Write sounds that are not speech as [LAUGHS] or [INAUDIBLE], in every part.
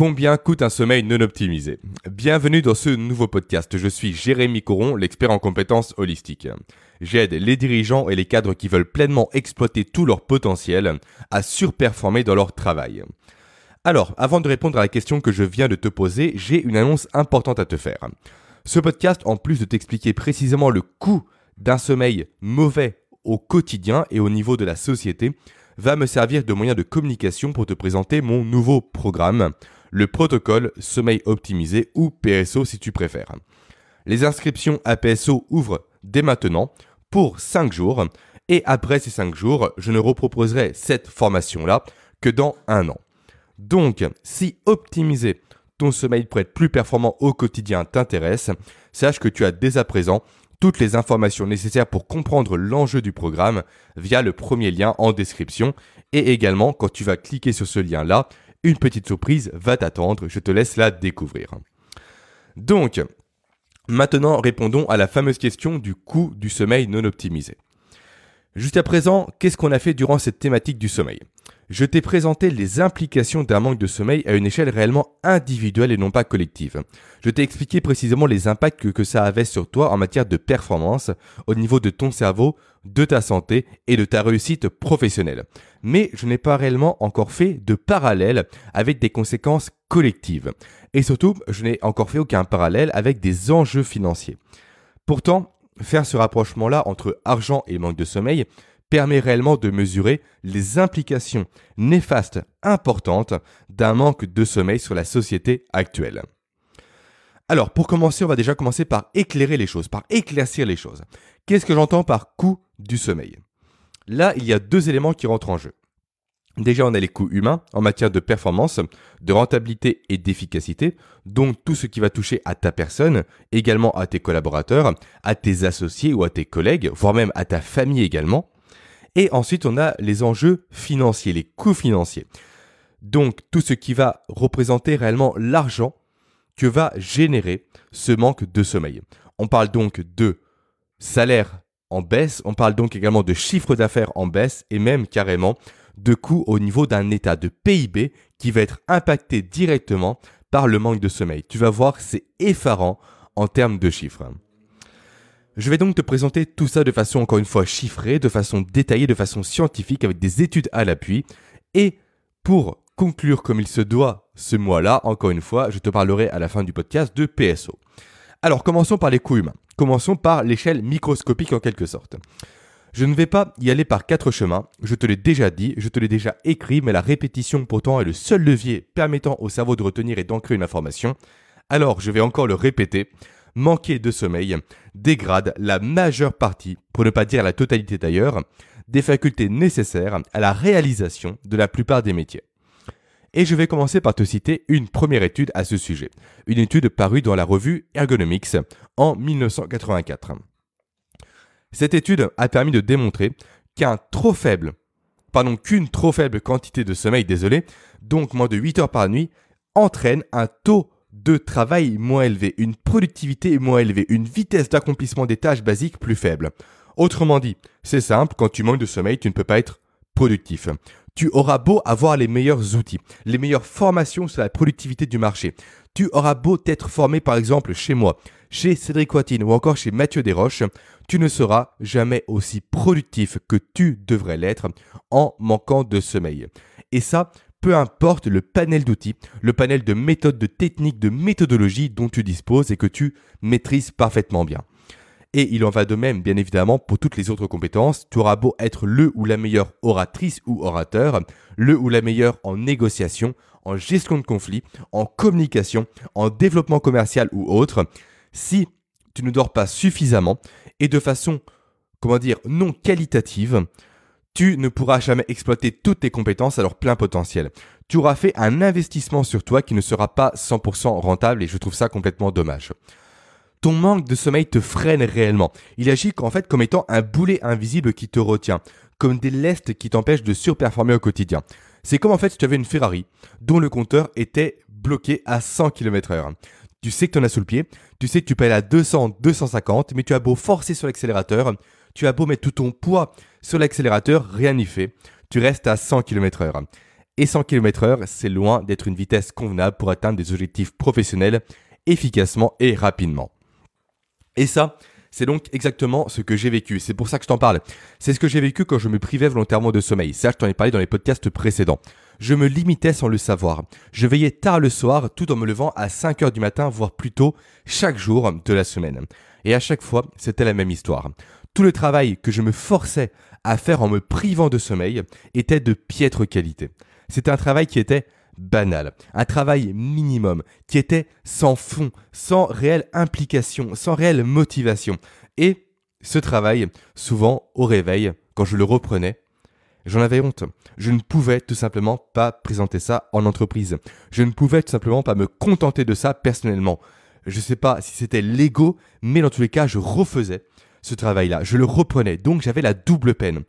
Combien coûte un sommeil non optimisé? Bienvenue dans ce nouveau podcast. Je suis Jérémy Coron, l'expert en compétences holistiques. J'aide les dirigeants et les cadres qui veulent pleinement exploiter tout leur potentiel à surperformer dans leur travail. Alors, avant de répondre à la question que je viens de te poser, j'ai une annonce importante à te faire. Ce podcast, en plus de t'expliquer précisément le coût d'un sommeil mauvais au quotidien et au niveau de la société, va me servir de moyen de communication pour te présenter mon nouveau programme, le protocole sommeil optimisé ou PSO si tu préfères. Les inscriptions à PSO ouvrent dès maintenant pour 5 jours et après ces 5 jours, je ne reproposerai cette formation-là que dans un an. Donc, si optimiser ton sommeil pour être plus performant au quotidien t'intéresse, sache que tu as dès à présent toutes les informations nécessaires pour comprendre l'enjeu du programme via le premier lien en description et également quand tu vas cliquer sur ce lien-là, une petite surprise va t'attendre, je te laisse la découvrir. Donc, maintenant répondons à la fameuse question du coût du sommeil non optimisé. Jusqu'à présent, qu'est-ce qu'on a fait durant cette thématique du sommeil? Je t'ai présenté les implications d'un manque de sommeil à une échelle réellement individuelle et non pas collective. Je t'ai expliqué précisément les impacts que, que, ça avait sur toi en matière de performance au niveau de ton cerveau, de ta santé et de ta réussite professionnelle. Mais je n'ai pas réellement encore fait de parallèle avec des conséquences collectives. Et surtout, je n'ai encore fait aucun parallèle avec des enjeux financiers. Pourtant, faire ce rapprochement-là entre argent et manque de sommeil permet réellement de mesurer les implications néfastes importantes d'un manque de sommeil sur la société actuelle. Alors, pour commencer, on va déjà commencer par éclairer les choses, par éclaircir les choses. Qu'est-ce que j'entends par coût du sommeil? Là, il y a deux éléments qui rentrent en jeu. Déjà, on a les coûts humains en matière de performance, de rentabilité et d'efficacité, donc tout ce qui va toucher à ta personne, également à tes collaborateurs, à tes associés ou à tes collègues, voire même à ta famille également. Et ensuite, on a les enjeux financiers, les coûts financiers. Donc tout ce qui va représenter réellement l'argent que va générer ce manque de sommeil. On parle donc de salaire en baisse, on parle donc également de chiffre d'affaires en baisse et même carrément de coûts au niveau d'un état de PIB qui va être impacté directement par le manque de sommeil. Tu vas voir, c'est effarant en termes de chiffres. Je vais donc te présenter tout ça de façon encore une fois chiffrée, de façon détaillée, de façon scientifique, avec des études à l'appui. Et pour conclure comme il se doit ce mois-là, encore une fois, je te parlerai à la fin du podcast de PSO. Alors commençons par les coûts humains. Commençons par l'échelle microscopique en quelque sorte. Je ne vais pas y aller par quatre chemins, je te l'ai déjà dit, je te l'ai déjà écrit, mais la répétition pourtant est le seul levier permettant au cerveau de retenir et d'ancrer une information. Alors je vais encore le répéter, manquer de sommeil dégrade la majeure partie, pour ne pas dire la totalité d'ailleurs, des facultés nécessaires à la réalisation de la plupart des métiers. Et je vais commencer par te citer une première étude à ce sujet, une étude parue dans la revue Ergonomics en 1984. Cette étude a permis de démontrer qu'un trop faible, pardon, qu'une trop faible quantité de sommeil, désolé, donc moins de 8 heures par nuit, entraîne un taux de travail moins élevé, une productivité moins élevée, une vitesse d'accomplissement des tâches basiques plus faible. Autrement dit, c'est simple, quand tu manques de sommeil, tu ne peux pas être productif. Tu auras beau avoir les meilleurs outils, les meilleures formations sur la productivité du marché. Tu auras beau être formé par exemple chez moi, chez Cédric Watine ou encore chez Mathieu Desroches, tu ne seras jamais aussi productif que tu devrais l'être en manquant de sommeil. Et ça, peu importe le panel d'outils, le panel de méthodes, de techniques, de méthodologies dont tu disposes et que tu maîtrises parfaitement bien. Et il en va de même, bien évidemment, pour toutes les autres compétences. Tu auras beau être le ou la meilleure oratrice ou orateur, le ou la meilleure en négociation, en gestion de conflit, en communication, en développement commercial ou autre. Si tu ne dors pas suffisamment et de façon, comment dire, non qualitative, tu ne pourras jamais exploiter toutes tes compétences à leur plein potentiel. Tu auras fait un investissement sur toi qui ne sera pas 100% rentable et je trouve ça complètement dommage. Ton manque de sommeil te freine réellement. Il agit en fait comme étant un boulet invisible qui te retient, comme des lestes qui t'empêchent de surperformer au quotidien. C'est comme en fait si tu avais une Ferrari dont le compteur était bloqué à 100 km heure. Tu sais que tu en as sous le pied, tu sais que tu peux aller à 200, 250, mais tu as beau forcer sur l'accélérateur, tu as beau mettre tout ton poids sur l'accélérateur, rien n'y fait. Tu restes à 100 km heure. Et 100 km heure, c'est loin d'être une vitesse convenable pour atteindre des objectifs professionnels efficacement et rapidement. Et ça, c'est donc exactement ce que j'ai vécu. C'est pour ça que je t'en parle. C'est ce que j'ai vécu quand je me privais volontairement de sommeil. Ça, je t'en ai parlé dans les podcasts précédents. Je me limitais sans le savoir. Je veillais tard le soir tout en me levant à 5 heures du matin, voire plus tôt, chaque jour de la semaine. Et à chaque fois, c'était la même histoire. Tout le travail que je me forçais à faire en me privant de sommeil était de piètre qualité. C'était un travail qui était banal, un travail minimum, qui était sans fond, sans réelle implication, sans réelle motivation. Et ce travail, souvent au réveil, quand je le reprenais, j'en avais honte. Je ne pouvais tout simplement pas présenter ça en entreprise. Je ne pouvais tout simplement pas me contenter de ça personnellement. Je ne sais pas si c'était l'ego, mais dans tous les cas, je refaisais ce travail-là. Je le reprenais. Donc j'avais la double peine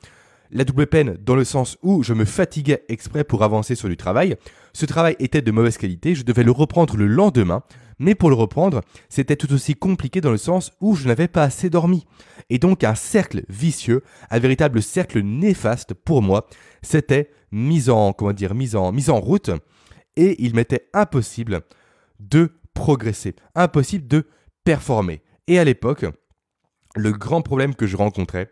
la double peine dans le sens où je me fatiguais exprès pour avancer sur du travail. Ce travail était de mauvaise qualité, je devais le reprendre le lendemain, mais pour le reprendre, c'était tout aussi compliqué dans le sens où je n'avais pas assez dormi. Et donc un cercle vicieux, un véritable cercle néfaste pour moi, c'était mise en, mise en route, et il m'était impossible de progresser, impossible de performer. Et à l'époque, le grand problème que je rencontrais,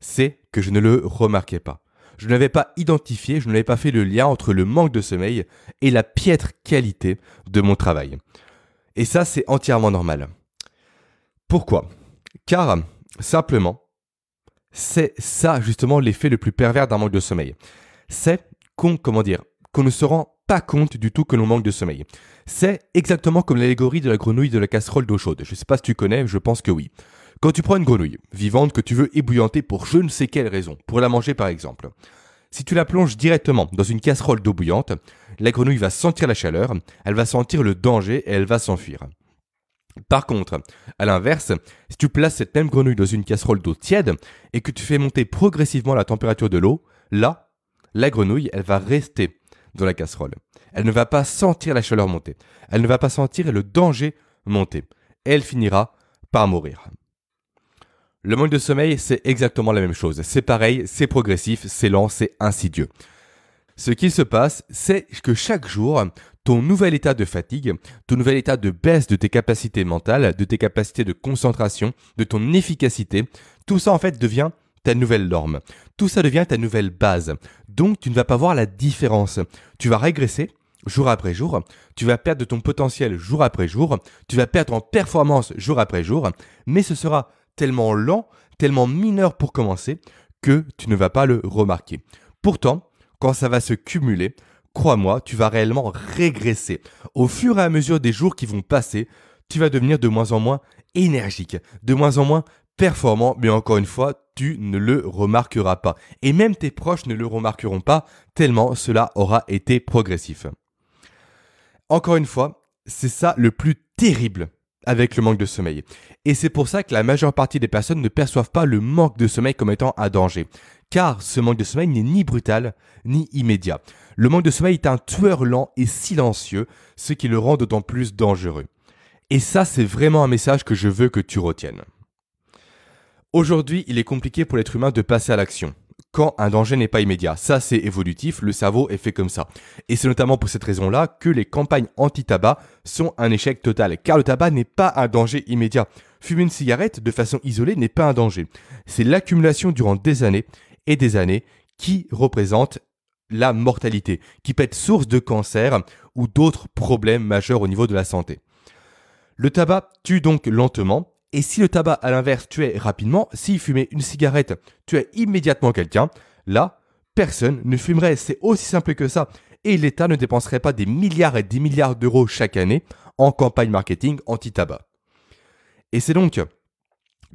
c'est que je ne le remarquais pas. Je n'avais pas identifié, je n'avais pas fait le lien entre le manque de sommeil et la piètre qualité de mon travail. Et ça, c'est entièrement normal. Pourquoi? Car, simplement, c'est ça justement l'effet le plus pervers d'un manque de sommeil. C'est qu'on, comment dire, qu'on ne se rend pas compte du tout que l'on manque de sommeil. C'est exactement comme l'allégorie de la grenouille de la casserole d'eau chaude. Je ne sais pas si tu connais, je pense que oui. Quand tu prends une grenouille vivante que tu veux ébouillanter pour je ne sais quelle raison, pour la manger par exemple, si tu la plonges directement dans une casserole d'eau bouillante, la grenouille va sentir la chaleur, elle va sentir le danger et elle va s'enfuir. Par contre, à l'inverse, si tu places cette même grenouille dans une casserole d'eau tiède et que tu fais monter progressivement la température de l'eau, là, la grenouille, elle va rester dans la casserole. Elle ne va pas sentir la chaleur monter. Elle ne va pas sentir le danger monter. elle finira par mourir. Le manque de sommeil, c'est exactement la même chose. C'est pareil, c'est progressif, c'est lent, c'est insidieux. Ce qui se passe, c'est que chaque jour, ton nouvel état de fatigue, ton nouvel état de baisse de tes capacités mentales, de tes capacités de concentration, de ton efficacité, tout ça en fait devient ta nouvelle norme. Tout ça devient ta nouvelle base. Donc tu ne vas pas voir la différence. Tu vas régresser jour après jour, tu vas perdre de ton potentiel jour après jour, tu vas perdre en performance jour après jour, mais ce sera tellement lent, tellement mineur pour commencer, que tu ne vas pas le remarquer. Pourtant, quand ça va se cumuler, crois-moi, tu vas réellement régresser. Au fur et à mesure des jours qui vont passer, tu vas devenir de moins en moins énergique, de moins en moins performant, mais encore une fois, tu ne le remarqueras pas. Et même tes proches ne le remarqueront pas, tellement cela aura été progressif. Encore une fois, c'est ça le plus terrible avec le manque de sommeil. Et c'est pour ça que la majeure partie des personnes ne perçoivent pas le manque de sommeil comme étant un danger. Car ce manque de sommeil n'est ni brutal, ni immédiat. Le manque de sommeil est un tueur lent et silencieux, ce qui le rend d'autant plus dangereux. Et ça, c'est vraiment un message que je veux que tu retiennes. Aujourd'hui, il est compliqué pour l'être humain de passer à l'action quand un danger n'est pas immédiat. Ça, c'est évolutif, le cerveau est fait comme ça. Et c'est notamment pour cette raison-là que les campagnes anti-tabac sont un échec total, car le tabac n'est pas un danger immédiat. Fumer une cigarette de façon isolée n'est pas un danger. C'est l'accumulation durant des années et des années qui représente la mortalité, qui peut être source de cancer ou d'autres problèmes majeurs au niveau de la santé. Le tabac tue donc lentement, et si le tabac, à l'inverse, tuait rapidement, s'il fumait une cigarette, tuait immédiatement quelqu'un, là, personne ne fumerait. C'est aussi simple que ça. Et l'État ne dépenserait pas des milliards et des milliards d'euros chaque année en campagne marketing anti-tabac. Et c'est donc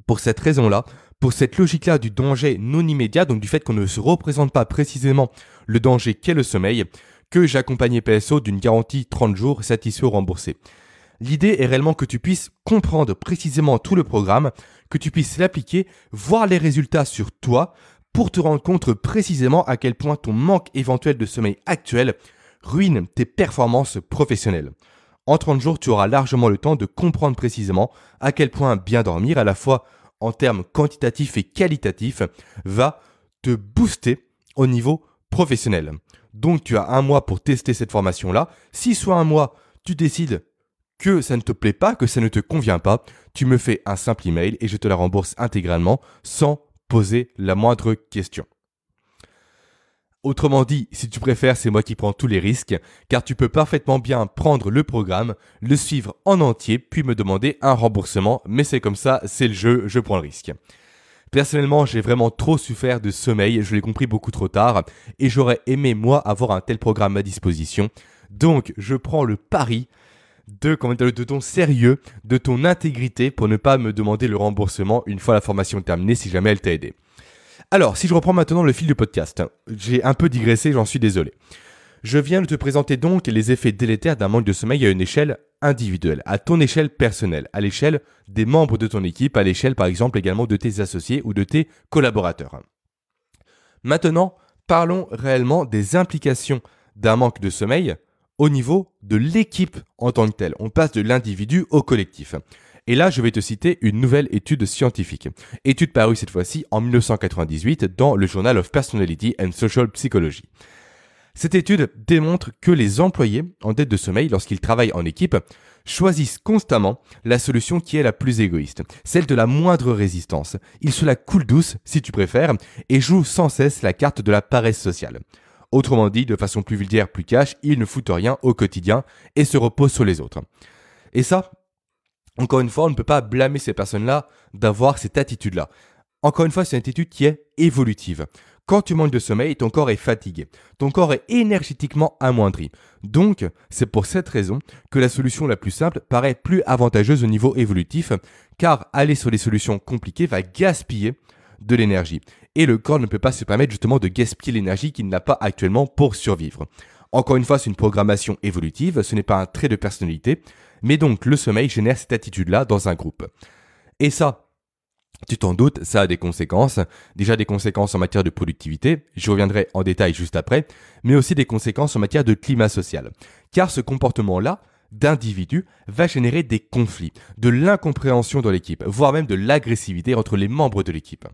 pour cette raison-là, pour cette logique-là du danger non immédiat, donc du fait qu'on ne se représente pas précisément le danger qu'est le sommeil, que j'ai accompagné PSO d'une garantie 30 jours satisfait ou remboursé. L'idée est réellement que tu puisses comprendre précisément tout le programme, que tu puisses l'appliquer, voir les résultats sur toi pour te rendre compte précisément à quel point ton manque éventuel de sommeil actuel ruine tes performances professionnelles. En 30 jours, tu auras largement le temps de comprendre précisément à quel point bien dormir, à la fois en termes quantitatifs et qualitatifs, va te booster au niveau professionnel. Donc tu as un mois pour tester cette formation-là. Si soit un mois, tu décides que ça ne te plaît pas, que ça ne te convient pas, tu me fais un simple email et je te la rembourse intégralement sans poser la moindre question. Autrement dit, si tu préfères, c'est moi qui prends tous les risques, car tu peux parfaitement bien prendre le programme, le suivre en entier, puis me demander un remboursement, mais c'est comme ça, c'est le jeu, je prends le risque. Personnellement, j'ai vraiment trop souffert de sommeil, je l'ai compris beaucoup trop tard, et j'aurais aimé moi avoir un tel programme à disposition. Donc, je prends le pari de, de ton sérieux, de ton intégrité pour ne pas me demander le remboursement une fois la formation terminée si jamais elle t'a aidé. Alors, si je reprends maintenant le fil du podcast, j'ai un peu digressé, j'en suis désolé. Je viens de te présenter donc les effets délétères d'un manque de sommeil à une échelle individuelle, à ton échelle personnelle, à l'échelle des membres de ton équipe, à l'échelle par exemple également de tes associés ou de tes collaborateurs. Maintenant, parlons réellement des implications d'un manque de sommeil au niveau de l'équipe en tant que telle. On passe de l'individu au collectif. Et là, je vais te citer une nouvelle étude scientifique. Étude parue cette fois-ci en 1998 dans le Journal of Personality and Social Psychology. Cette étude démontre que les employés en dette de sommeil, lorsqu'ils travaillent en équipe, choisissent constamment la solution qui est la plus égoïste, celle de la moindre résistance. Ils se la coulent douce, si tu préfères, et jouent sans cesse la carte de la paresse sociale. Autrement dit, de façon plus vulgaire, plus cash, ils ne foutent rien au quotidien et se reposent sur les autres. Et ça, encore une fois, on ne peut pas blâmer ces personnes-là d'avoir cette attitude-là. Encore une fois, c'est une attitude qui est évolutive. Quand tu manques de sommeil, ton corps est fatigué. Ton corps est énergétiquement amoindri. Donc, c'est pour cette raison que la solution la plus simple paraît plus avantageuse au niveau évolutif, car aller sur les solutions compliquées va gaspiller de l'énergie. Et le corps ne peut pas se permettre justement de gaspiller l'énergie qu'il n'a pas actuellement pour survivre. Encore une fois, c'est une programmation évolutive, ce n'est pas un trait de personnalité, mais donc le sommeil génère cette attitude-là dans un groupe. Et ça, tu t'en doutes, ça a des conséquences. Déjà des conséquences en matière de productivité, je reviendrai en détail juste après, mais aussi des conséquences en matière de climat social. Car ce comportement-là, d'individu va générer des conflits, de l'incompréhension dans l'équipe, voire même de l'agressivité entre les membres de l'équipe.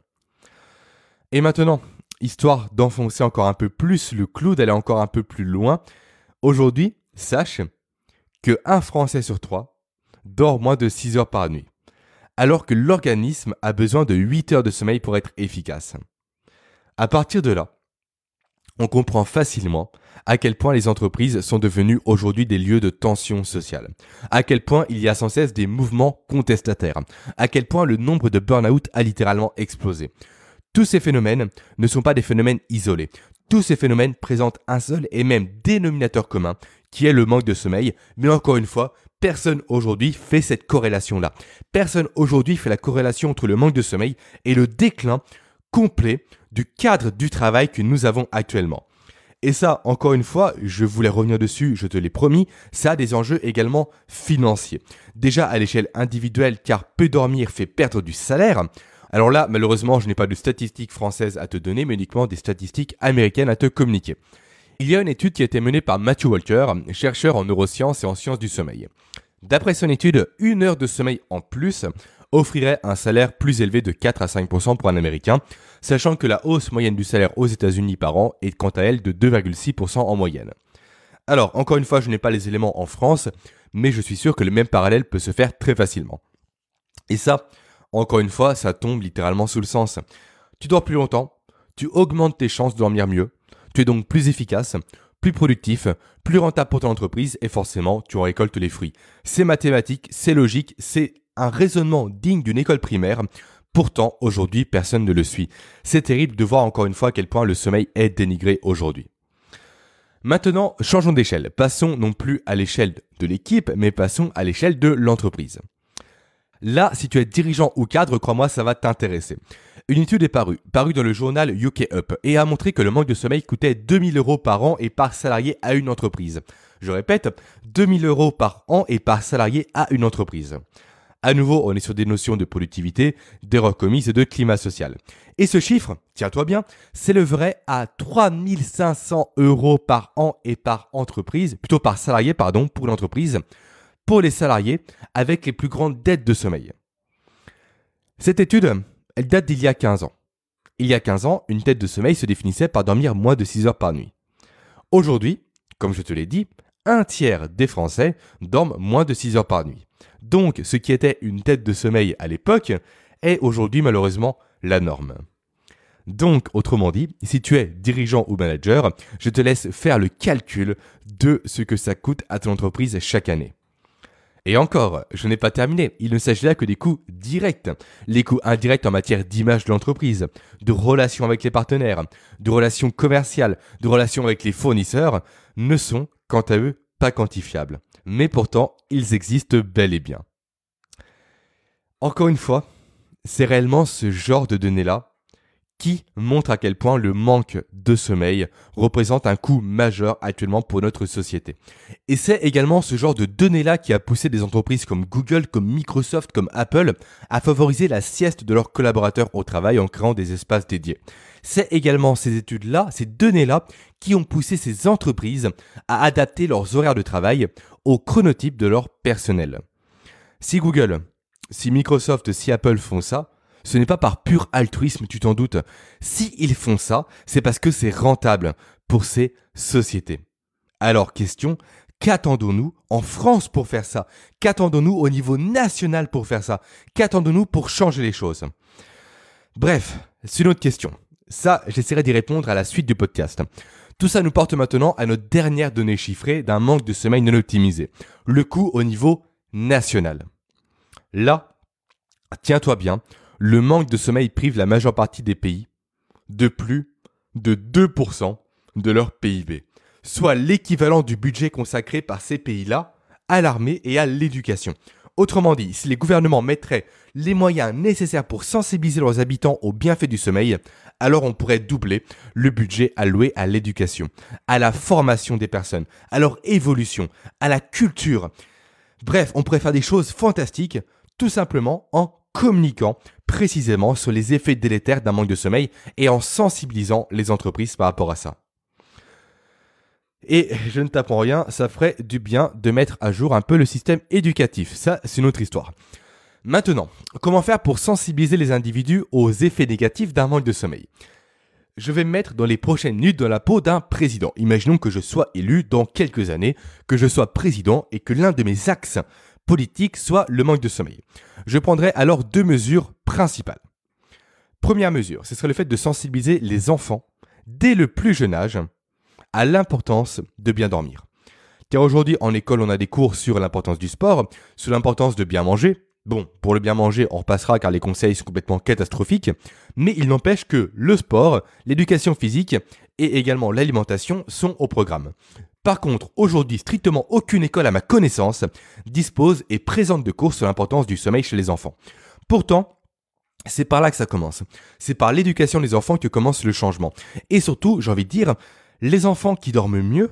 Et maintenant, histoire d'enfoncer encore un peu plus le clou, d'aller encore un peu plus loin, aujourd'hui, sache que un Français sur trois dort moins de 6 heures par nuit, alors que l'organisme a besoin de 8 heures de sommeil pour être efficace. À partir de là, on comprend facilement à quel point les entreprises sont devenues aujourd'hui des lieux de tension sociale, à quel point il y a sans cesse des mouvements contestataires, à quel point le nombre de burn-out a littéralement explosé. Tous ces phénomènes ne sont pas des phénomènes isolés. Tous ces phénomènes présentent un seul et même dénominateur commun, qui est le manque de sommeil. Mais encore une fois, personne aujourd'hui fait cette corrélation-là. Personne aujourd'hui fait la corrélation entre le manque de sommeil et le déclin complet du cadre du travail que nous avons actuellement. Et ça, encore une fois, je voulais revenir dessus, je te l'ai promis, ça a des enjeux également financiers. Déjà à l'échelle individuelle, car peu dormir fait perdre du salaire. Alors là, malheureusement, je n'ai pas de statistiques françaises à te donner, mais uniquement des statistiques américaines à te communiquer. Il y a une étude qui a été menée par Matthew Walker, chercheur en neurosciences et en sciences du sommeil. D'après son étude, une heure de sommeil en plus offrirait un salaire plus élevé de 4 à 5% pour un Américain, sachant que la hausse moyenne du salaire aux États-Unis par an est quant à elle de 2,6% en moyenne. Alors, encore une fois, je n'ai pas les éléments en France, mais je suis sûr que le même parallèle peut se faire très facilement. Et ça, encore une fois, ça tombe littéralement sous le sens. Tu dors plus longtemps, tu augmentes tes chances de dormir mieux, tu es donc plus efficace, plus productif, plus rentable pour ton entreprise et forcément tu en récoltes les fruits. C'est mathématique, c'est logique, c'est un raisonnement digne d'une école primaire. Pourtant, aujourd'hui, personne ne le suit. C'est terrible de voir encore une fois à quel point le sommeil est dénigré aujourd'hui. Maintenant, changeons d'échelle. Passons non plus à l'échelle de l'équipe, mais passons à l'échelle de l'entreprise. Là, si tu es dirigeant ou cadre, crois-moi, ça va t'intéresser. Une étude est parue, parue dans le journal UK Up, et a montré que le manque de sommeil coûtait 2000 euros par an et par salarié à une entreprise. Je répète, 2000 euros par an et par salarié à une entreprise. À nouveau, on est sur des notions de productivité, d'erreurs commises et de climat social. Et ce chiffre, tiens-toi bien, s'élèverait à 3500 euros par an et par entreprise, plutôt par salarié, pardon, pour l'entreprise, pour les salariés avec les plus grandes dettes de sommeil. Cette étude, elle date d'il y a 15 ans. Il y a 15 ans, une tête de sommeil se définissait par dormir moins de 6 heures par nuit. Aujourd'hui, comme je te l'ai dit, un tiers des Français dorment moins de 6 heures par nuit. Donc, ce qui était une tête de sommeil à l'époque est aujourd'hui malheureusement la norme. Donc, autrement dit, si tu es dirigeant ou manager, je te laisse faire le calcul de ce que ça coûte à ton entreprise chaque année. Et encore, je n'ai pas terminé. Il ne s'agit là que des coûts directs. Les coûts indirects en matière d'image de l'entreprise, de relations avec les partenaires, de relations commerciales, de relations avec les fournisseurs, ne sont, quant à eux, pas quantifiables. Mais pourtant, ils existent bel et bien. Encore une fois, c'est réellement ce genre de données-là qui montre à quel point le manque de sommeil représente un coût majeur actuellement pour notre société. Et c'est également ce genre de données-là qui a poussé des entreprises comme Google, comme Microsoft, comme Apple à favoriser la sieste de leurs collaborateurs au travail en créant des espaces dédiés. C'est également ces études-là, ces données-là, qui ont poussé ces entreprises à adapter leurs horaires de travail au chronotype de leur personnel. Si Google, si Microsoft, si Apple font ça, ce n'est pas par pur altruisme, tu t'en doutes. Si ils font ça, c'est parce que c'est rentable pour ces sociétés. Alors, question, qu'attendons-nous en France pour faire ça? Qu'attendons-nous au niveau national pour faire ça? Qu'attendons-nous pour changer les choses? Bref, c'est une autre question. Ça, j'essaierai d'y répondre à la suite du podcast. Tout ça nous porte maintenant à notre dernière donnée chiffrée d'un manque de sommeil non optimisé. Le coût au niveau national. Là, tiens-toi bien, le manque de sommeil prive la majeure partie des pays de plus de 2% de leur PIB, soit l'équivalent du budget consacré par ces pays-là à l'armée et à l'éducation. Autrement dit, si les gouvernements mettraient les moyens nécessaires pour sensibiliser leurs habitants aux bienfaits du sommeil, alors on pourrait doubler le budget alloué à l'éducation, à la formation des personnes, à leur évolution, à la culture. Bref, on pourrait faire des choses fantastiques tout simplement en communiquant précisément sur les effets délétères d'un manque de sommeil et en sensibilisant les entreprises par rapport à ça. Et je ne t'apprends rien, ça ferait du bien de mettre à jour un peu le système éducatif. Ça, c'est une autre histoire. Maintenant, comment faire pour sensibiliser les individus aux effets négatifs d'un manque de sommeil? Je vais me mettre dans les prochaines minutes dans la peau d'un président. Imaginons que je sois élu dans quelques années, que je sois président et que l'un de mes axes politique, soit le manque de sommeil. Je prendrai alors deux mesures principales. Première mesure, ce serait le fait de sensibiliser les enfants, dès le plus jeune âge, à l'importance de bien dormir. Car aujourd'hui, en école, on a des cours sur l'importance du sport, sur l'importance de bien manger. Bon, pour le bien manger, on repassera car les conseils sont complètement catastrophiques, mais il n'empêche que le sport, l'éducation physique et également l'alimentation sont au programme. Par contre, aujourd'hui, strictement aucune école à ma connaissance dispose et présente de cours sur l'importance du sommeil chez les enfants. Pourtant, c'est par là que ça commence. C'est par l'éducation des enfants que commence le changement. Et surtout, j'ai envie de dire, les enfants qui dorment mieux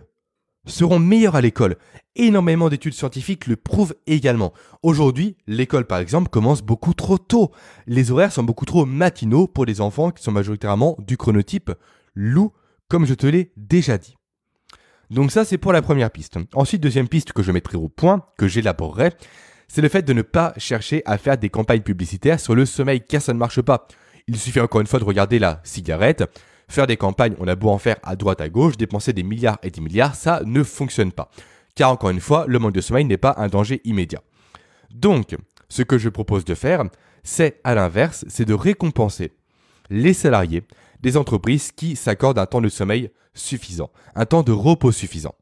seront meilleurs à l'école. Énormément d'études scientifiques le prouvent également. Aujourd'hui, l'école par exemple commence beaucoup trop tôt. Les horaires sont beaucoup trop matinaux pour les enfants qui sont majoritairement du chronotype loup, comme je te l'ai déjà dit. Donc ça, c'est pour la première piste. Ensuite, deuxième piste que je mettrai au point, que j'élaborerai, c'est le fait de ne pas chercher à faire des campagnes publicitaires sur le sommeil, car ça ne marche pas. Il suffit encore une fois de regarder la cigarette. Faire des campagnes, on a beau en faire à droite à gauche, dépenser des milliards et des milliards, ça ne fonctionne pas. Car encore une fois, le manque de sommeil n'est pas un danger immédiat. Donc, ce que je propose de faire, c'est à l'inverse, c'est de récompenser les salariés des entreprises qui s'accordent un temps de sommeil suffisant, un temps de repos suffisant.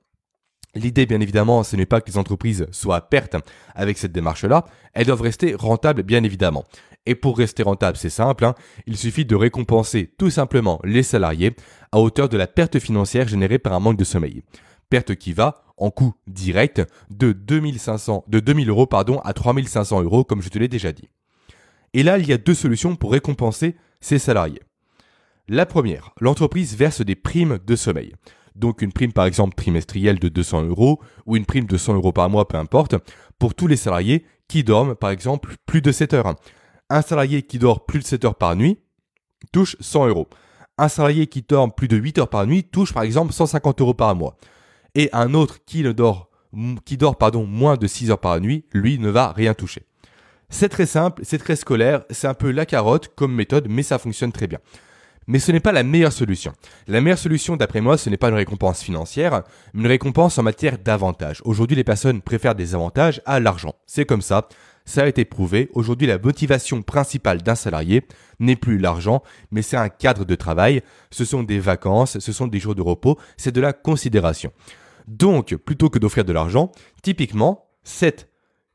L'idée, bien évidemment, ce n'est pas que les entreprises soient à perte avec cette démarche-là, elles doivent rester rentables, bien évidemment. Et pour rester rentable, c'est simple, hein, il suffit de récompenser tout simplement les salariés à hauteur de la perte financière générée par un manque de sommeil. Perte qui va, en coût direct, de 2500, de 2000 euros pardon, à 3500 euros, comme je te l'ai déjà dit. Et là, il y a deux solutions pour récompenser ces salariés. La première, l'entreprise verse des primes de sommeil. Donc une prime par exemple trimestrielle de 200 euros ou une prime de 100 euros par mois, peu importe, pour tous les salariés qui dorment par exemple plus de 7 heures. Un salarié qui dort plus de 7 heures par nuit touche 100 euros. Un salarié qui dort plus de 8 heures par nuit touche par exemple 150 euros par mois. Et un autre qui, dort, moins de 6 heures par nuit, lui ne va rien toucher. C'est très simple, c'est très scolaire, c'est un peu la carotte comme méthode, mais ça fonctionne très bien. Mais ce n'est pas la meilleure solution. La meilleure solution, d'après moi, ce n'est pas une récompense financière, mais une récompense en matière d'avantages. Aujourd'hui, les personnes préfèrent des avantages à l'argent. C'est comme ça. Ça a été prouvé. Aujourd'hui, la motivation principale d'un salarié n'est plus l'argent, mais c'est un cadre de travail. Ce sont des vacances, ce sont des jours de repos, c'est de la considération. Donc, plutôt que d'offrir de l'argent, typiquement, cette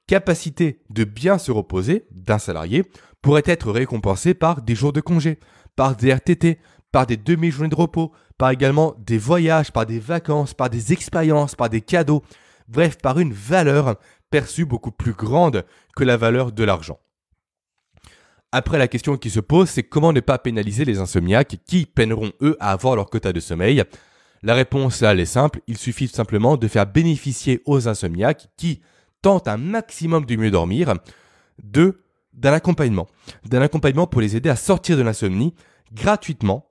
capacité de bien se reposer d'un salarié pourrait être récompensée par des jours de congé, par des RTT, par des demi-journées de repos, par également des voyages, par des vacances, par des expériences, par des cadeaux, bref, par une valeur perçue beaucoup plus grande que la valeur de l'argent. Après, la question qui se pose, c'est comment ne pas pénaliser les insomniaques qui peineront, eux, à avoir leur quota de sommeil? La réponse, elle est simple, il suffit simplement de faire bénéficier aux insomniaques qui tentent un maximum de mieux dormir de d'un accompagnement, d'un accompagnement pour les aider à sortir de l'insomnie gratuitement,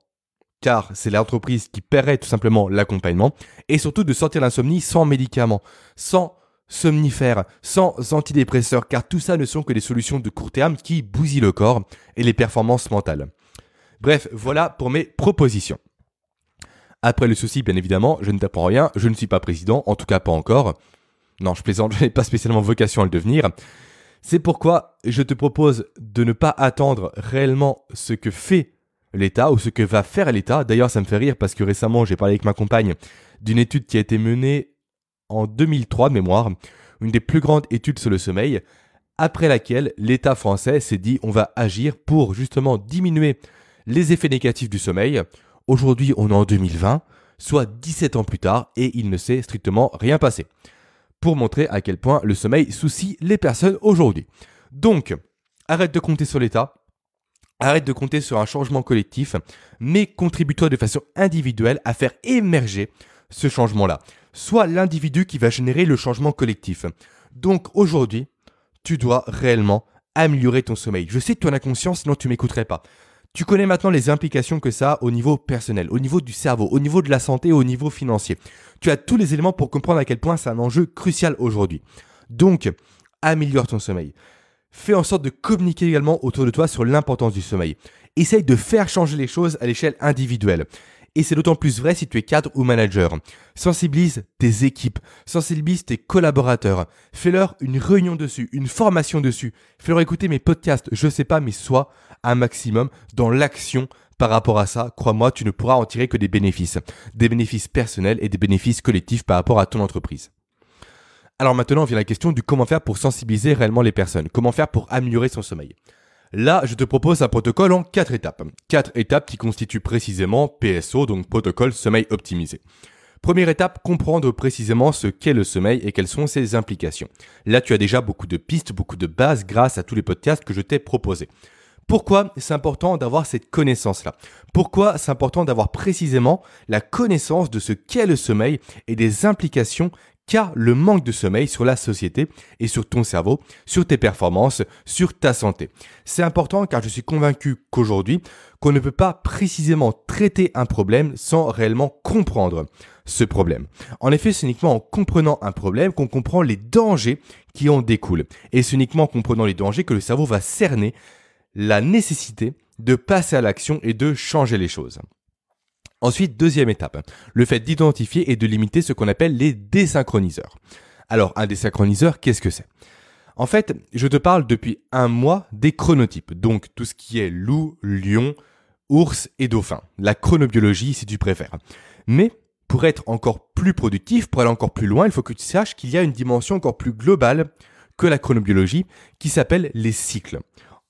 car c'est l'entreprise qui paierait tout simplement l'accompagnement, et surtout de sortir de l'insomnie sans médicaments, sans somnifères, sans antidépresseurs, car tout ça ne sont que des solutions de court terme qui bousillent le corps et les performances mentales. Bref, voilà pour mes propositions. Après le souci, bien évidemment, je ne t'apprends rien, je ne suis pas président, en tout cas pas encore. Non, je plaisante, [LAUGHS] je n'ai pas spécialement vocation à le devenir. C'est pourquoi je te propose de ne pas attendre réellement ce que fait l'État ou ce que va faire l'État. D'ailleurs, ça me fait rire parce que récemment, j'ai parlé avec ma compagne d'une étude qui a été menée en 2003 de mémoire, une des plus grandes études sur le sommeil, après laquelle l'État français s'est dit on va agir pour justement diminuer les effets négatifs du sommeil. Aujourd'hui, on est en 2020, soit 17 ans plus tard, et il ne s'est strictement rien passé pour montrer à quel point le sommeil soucie les personnes aujourd'hui. Donc, arrête de compter sur l'État, arrête de compter sur un changement collectif, mais contribue-toi de façon individuelle à faire émerger ce changement-là. Soit l'individu qui va générer le changement collectif. Donc aujourd'hui, tu dois réellement améliorer ton sommeil. Je sais que tu en as conscience, sinon tu m'écouterais pas. Tu connais maintenant les implications que ça a au niveau personnel, au niveau du cerveau, au niveau de la santé, au niveau financier. Tu as tous les éléments pour comprendre à quel point c'est un enjeu crucial aujourd'hui. Donc, améliore ton sommeil. Fais en sorte de communiquer également autour de toi sur l'importance du sommeil. Essaye de faire changer les choses à l'échelle individuelle. Et c'est d'autant plus vrai si tu es cadre ou manager. Sensibilise tes équipes, sensibilise tes collaborateurs. Fais-leur une réunion dessus, une formation dessus. Fais-leur écouter mes podcasts, je sais pas, mais sois un maximum dans l'action par rapport à ça. Crois-moi, tu ne pourras en tirer que des bénéfices. Des bénéfices personnels et des bénéfices collectifs par rapport à ton entreprise. Alors maintenant vient la question du comment faire pour sensibiliser réellement les personnes. Comment faire pour améliorer son sommeil? Là, je te propose un protocole en quatre étapes. Quatre étapes qui constituent précisément PSO, donc protocole sommeil optimisé. Première étape, comprendre précisément ce qu'est le sommeil et quelles sont ses implications. Là, tu as déjà beaucoup de pistes, beaucoup de bases grâce à tous les podcasts que je t'ai proposés. Pourquoi c'est important d'avoir cette connaissance-là? Pourquoi c'est important d'avoir précisément la connaissance de ce qu'est le sommeil et des implications qu'a le manque de sommeil sur la société et sur ton cerveau, sur tes performances, sur ta santé. C'est important car je suis convaincu qu'aujourd'hui, qu'on ne peut pas précisément traiter un problème sans réellement comprendre ce problème. En effet, c'est uniquement en comprenant un problème qu'on comprend les dangers qui en découlent. Et c'est uniquement en comprenant les dangers que le cerveau va cerner la nécessité de passer à l'action et de changer les choses. Ensuite, deuxième étape, le fait d'identifier et de limiter ce qu'on appelle les désynchroniseurs. Alors, un désynchroniseur, qu'est-ce que c'est? En fait, je te parle depuis un mois des chronotypes, donc tout ce qui est loup, lion, ours et dauphin. La chronobiologie, si tu préfères. Mais pour être encore plus productif, pour aller encore plus loin, il faut que tu saches qu'il y a une dimension encore plus globale que la chronobiologie qui s'appelle les cycles.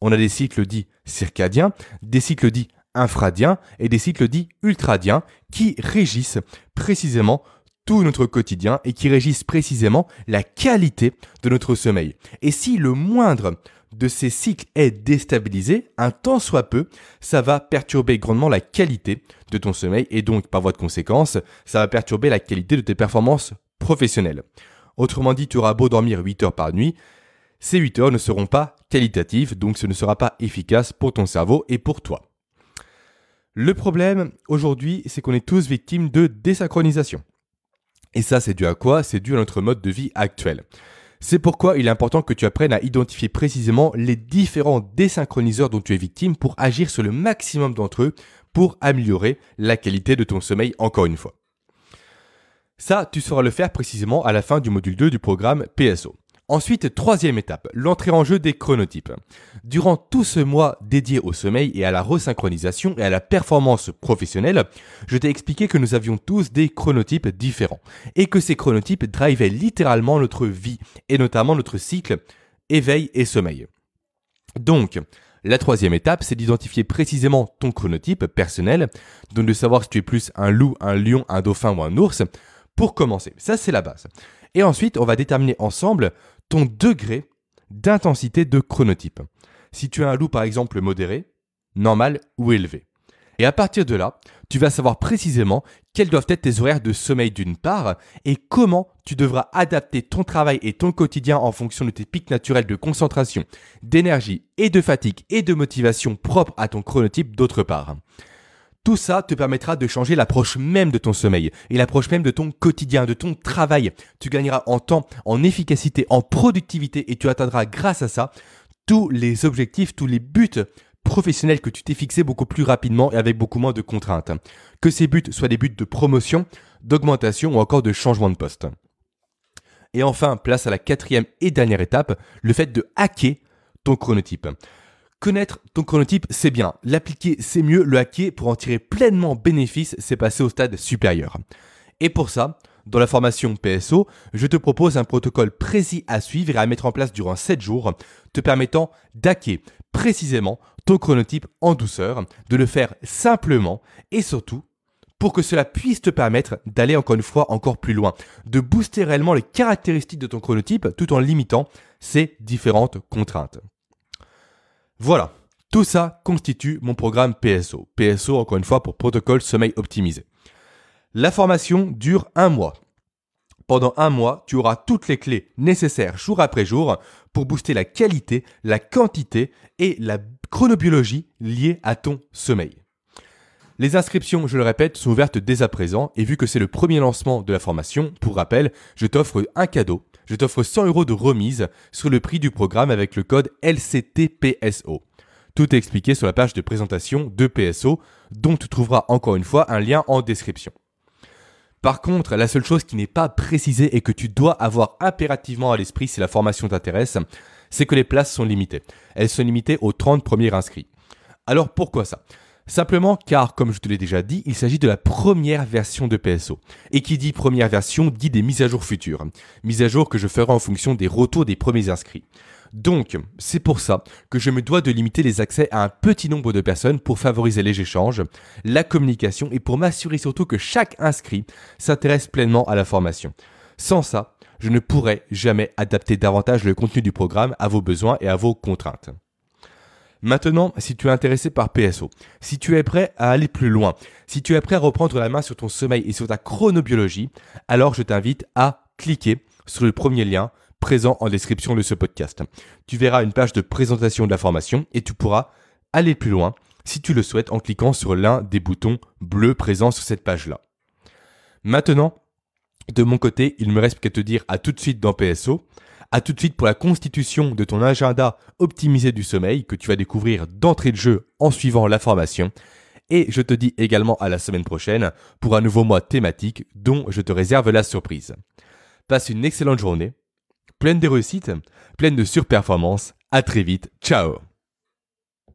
On a des cycles dits circadiens, des cycles dits infradiens et des cycles dits ultradiens qui régissent précisément tout notre quotidien et qui régissent précisément la qualité de notre sommeil. Et si le moindre de ces cycles est déstabilisé, un temps soit peu, ça va perturber grandement la qualité de ton sommeil et donc par voie de conséquence, ça va perturber la qualité de tes performances professionnelles. Autrement dit, tu auras beau dormir 8 heures par nuit, ces 8 heures ne seront pas qualitatives, donc ce ne sera pas efficace pour ton cerveau et pour toi. Le problème aujourd'hui, c'est qu'on est tous victimes de désynchronisation. Et ça, c'est dû à quoi? C'est dû à notre mode de vie actuel. C'est pourquoi il est important que tu apprennes à identifier précisément les différents désynchroniseurs dont tu es victime pour agir sur le maximum d'entre eux pour améliorer la qualité de ton sommeil encore une fois. Ça, tu sauras le faire précisément à la fin du module 2 du programme PSO. Ensuite, troisième étape, l'entrée en jeu des chronotypes. Durant tout ce mois dédié au sommeil et à la resynchronisation et à la performance professionnelle, je t'ai expliqué que nous avions tous des chronotypes différents et que ces chronotypes drivaient littéralement notre vie et notamment notre cycle éveil et sommeil. Donc, la troisième étape, c'est d'identifier précisément ton chronotype personnel, donc de savoir si tu es plus un loup, un lion, un dauphin ou un ours, pour commencer. Ça, c'est la base. Et ensuite, on va déterminer ensemble ton degré d'intensité de chronotype. Si tu as un loup par exemple modéré, normal ou élevé. Et à partir de là, tu vas savoir précisément quels doivent être tes horaires de sommeil d'une part et comment tu devras adapter ton travail et ton quotidien en fonction de tes pics naturels de concentration, d'énergie et de fatigue et de motivation propres à ton chronotype d'autre part. Tout ça te permettra de changer l'approche même de ton sommeil et l'approche même de ton quotidien, de ton travail. Tu gagneras en temps, en efficacité, en productivité et tu atteindras grâce à ça tous les objectifs, tous les buts professionnels que tu t'es fixés beaucoup plus rapidement et avec beaucoup moins de contraintes. Que ces buts soient des buts de promotion, d'augmentation ou encore de changement de poste. Et enfin, place à la quatrième et dernière étape, le fait de hacker ton chronotype. Connaître ton chronotype, c'est bien. L'appliquer, c'est mieux. Le hacker, pour en tirer pleinement bénéfice, c'est passer au stade supérieur. Et pour ça, dans la formation PSO, je te propose un protocole précis à suivre et à mettre en place durant 7 jours, te permettant d'hacker précisément ton chronotype en douceur, de le faire simplement et surtout pour que cela puisse te permettre d'aller encore une fois encore plus loin, de booster réellement les caractéristiques de ton chronotype tout en limitant ces différentes contraintes. Voilà, tout ça constitue mon programme PSO. PSO, encore une fois, pour protocole sommeil optimisé. La formation dure un mois. Pendant un mois, tu auras toutes les clés nécessaires jour après jour pour booster la qualité, la quantité et la chronobiologie liée à ton sommeil. Les inscriptions, je le répète, sont ouvertes dès à présent et vu que c'est le premier lancement de la formation, pour rappel, je t'offre un cadeau je t'offre 100 euros de remise sur le prix du programme avec le code LCTPSO. Tout est expliqué sur la page de présentation de PSO, dont tu trouveras encore une fois un lien en description. Par contre, la seule chose qui n'est pas précisée et que tu dois avoir impérativement à l'esprit si la formation t'intéresse, c'est que les places sont limitées. Elles sont limitées aux 30 premiers inscrits. Alors pourquoi ça? Simplement car, comme je te l'ai déjà dit, il s'agit de la première version de PSO. Et qui dit première version dit des mises à jour futures. Mises à jour que je ferai en fonction des retours des premiers inscrits. Donc, c'est pour ça que je me dois de limiter les accès à un petit nombre de personnes pour favoriser les échanges, la communication et pour m'assurer surtout que chaque inscrit s'intéresse pleinement à la formation. Sans ça, je ne pourrais jamais adapter davantage le contenu du programme à vos besoins et à vos contraintes. Maintenant, si tu es intéressé par PSO, si tu es prêt à aller plus loin, si tu es prêt à reprendre la main sur ton sommeil et sur ta chronobiologie, alors je t'invite à cliquer sur le premier lien présent en description de ce podcast. Tu verras une page de présentation de la formation et tu pourras aller plus loin si tu le souhaites en cliquant sur l'un des boutons bleus présents sur cette page-là. Maintenant, de mon côté, il me reste qu'à te dire à tout de suite dans PSO. A tout de suite pour la constitution de ton agenda optimisé du sommeil que tu vas découvrir d'entrée de jeu en suivant la formation. Et je te dis également à la semaine prochaine pour un nouveau mois thématique dont je te réserve la surprise. Passe une excellente journée, pleine de réussites, pleine de surperformances. À très vite. Ciao